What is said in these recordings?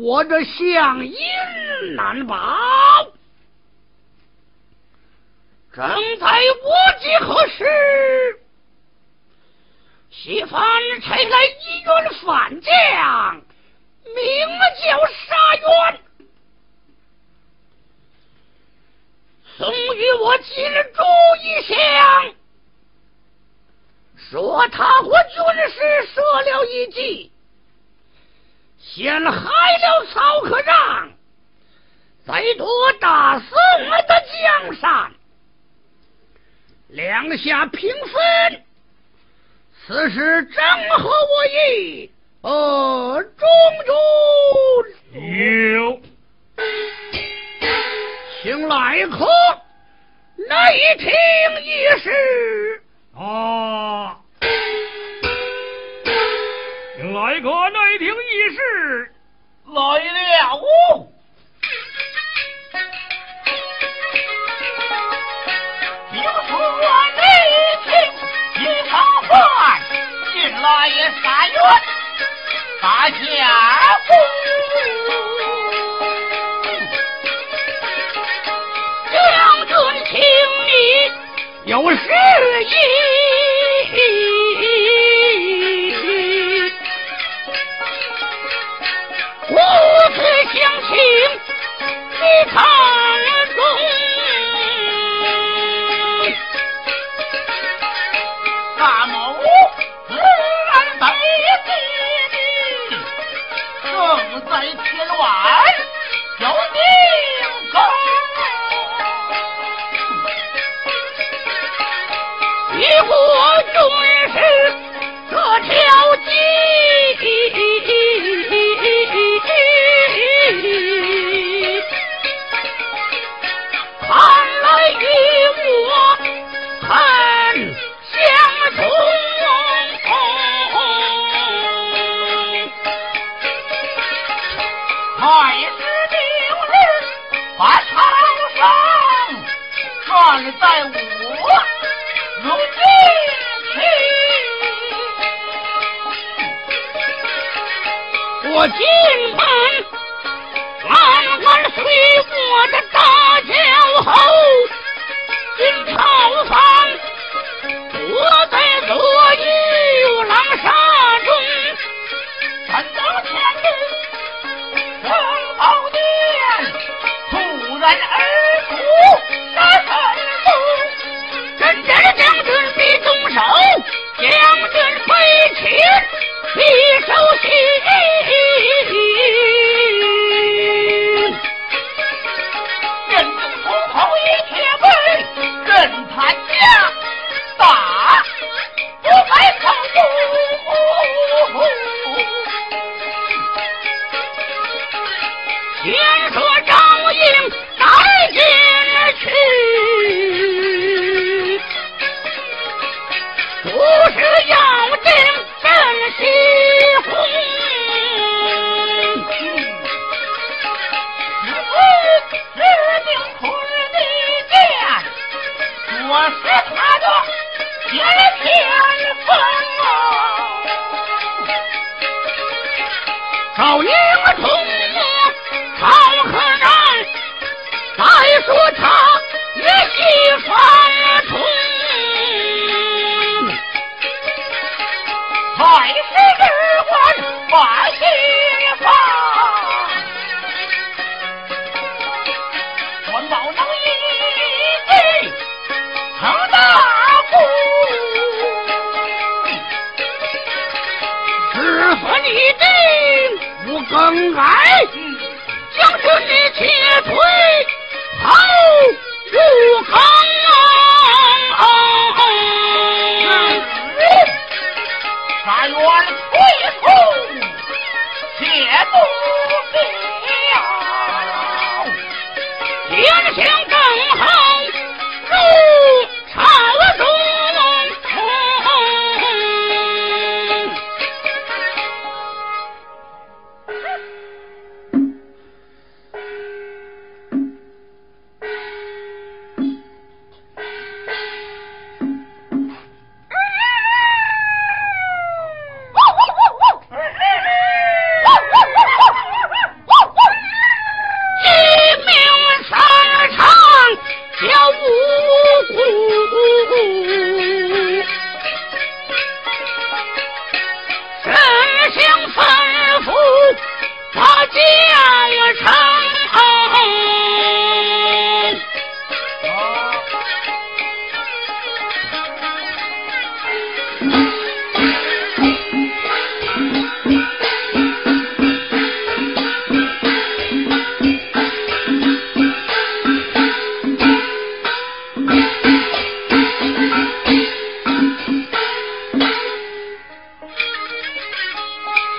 我这相阴难保。正在无计何时，西番差来一员反将，名叫沙渊，送与我金珠一箱，说他和军师设了一计，陷害了曹科长，再夺大宋的江山。两下平分，此事正合我意。呃，中中有，请来客内听一事。啊，请来客内廷议事。来了。你看在我我是他的先天分赵英更改，将军你且退后入坑我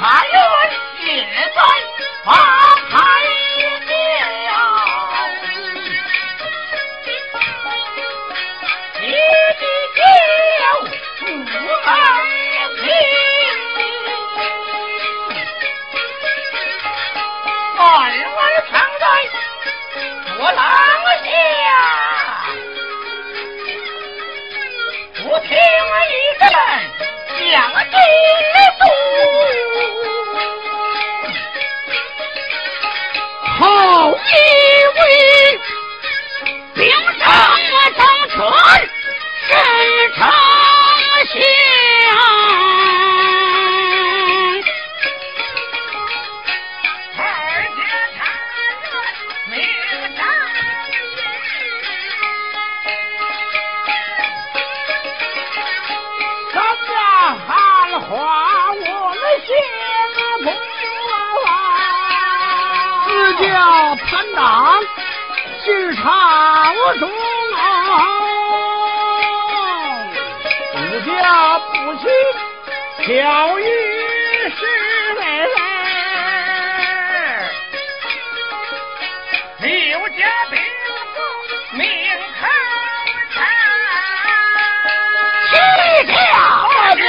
家有。人才啊党是朝中哦，家不去，巧遇是为。刘家兵不命看山，七条子，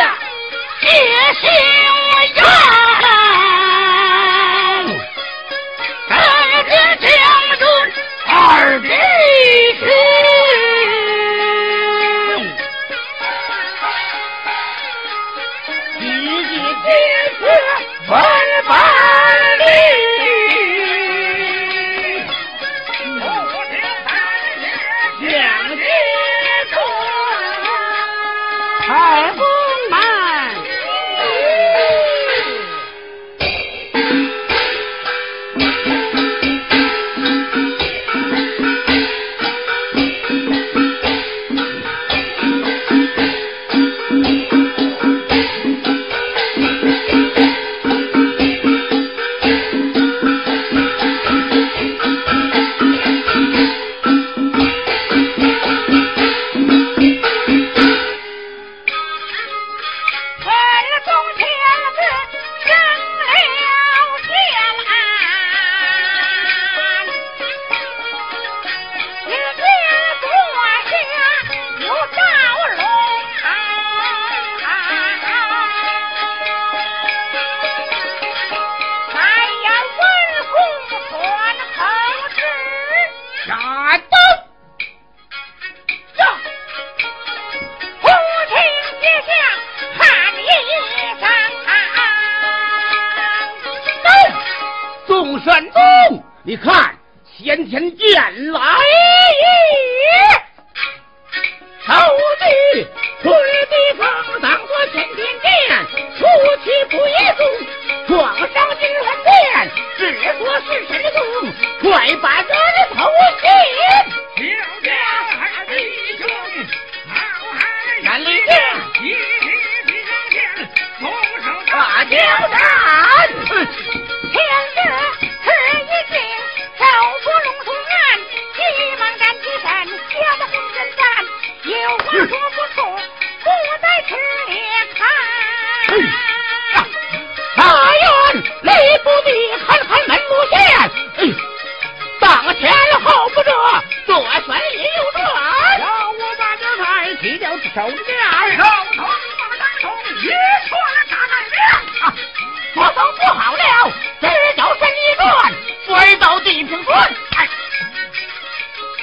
你看，先天剑来也，手举推地方挡着先天剑，出其不意中，撞上金銮殿，只说是谁送，快把这人头献，弟兄，汉，剑，将。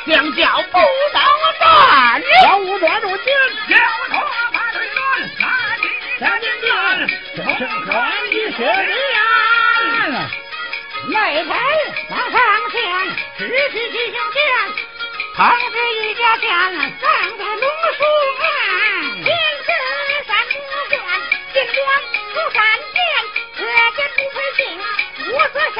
两脚不能断，要武断住金，要他把腿断，三金断，整整一血连。擂台马上前，举起吉祥剑，唐氏一家见，站在龙树案，天子三不管，金砖如闪电，可见不费劲，五子身。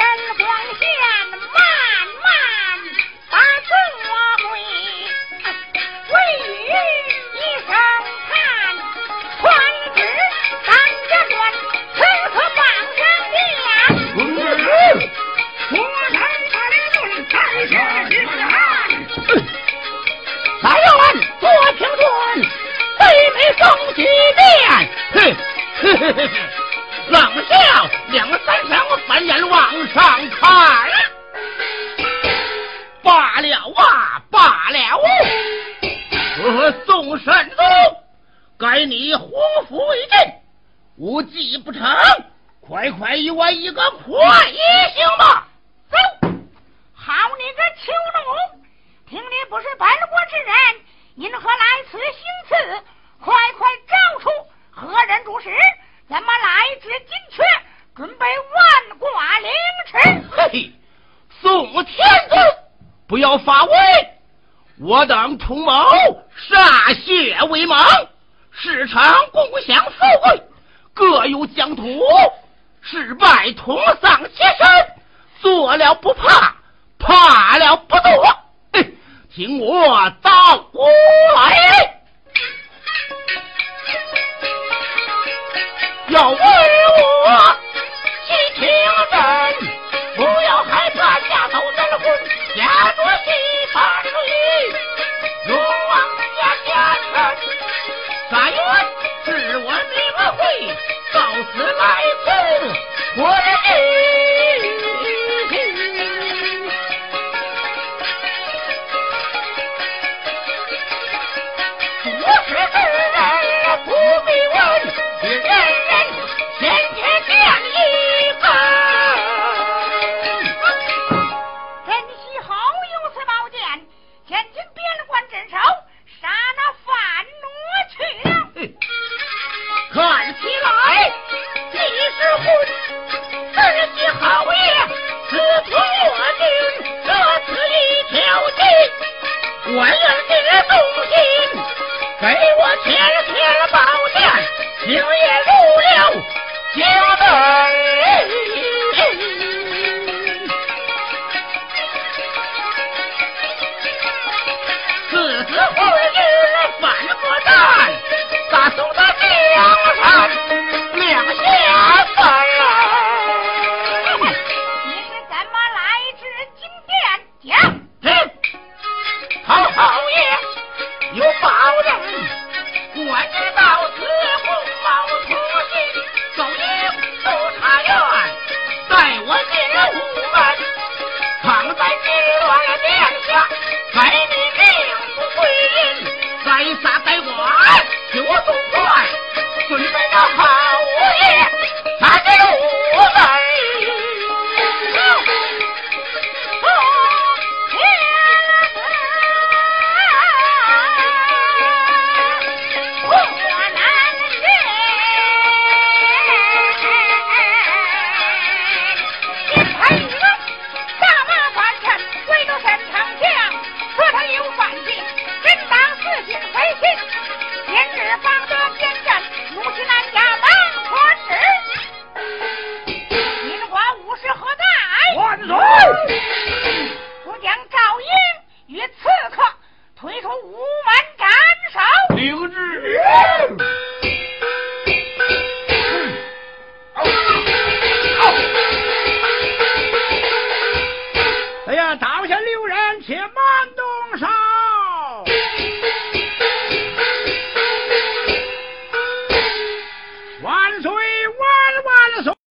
宋神宗，该你红福为阵，无计不成，快快与我一个快意行吧！走！好你个秋龙，听你不是本国之人，因何来此行刺？快快招出何人主使，咱们来之金阙，准备万剐凌迟！嘿，宋天子，不要发威！我等同谋歃血为盟市场共享富贵各有疆土失败同丧其身做了不怕怕了不躲请我到屋来。有位在此，我的命。做事之不必问，人人先得见一个。陈希好有此宝剑，前去边关镇守，杀那反奴去。看，起来。夫人知好也此我军各自一条心我愿意忠心给我前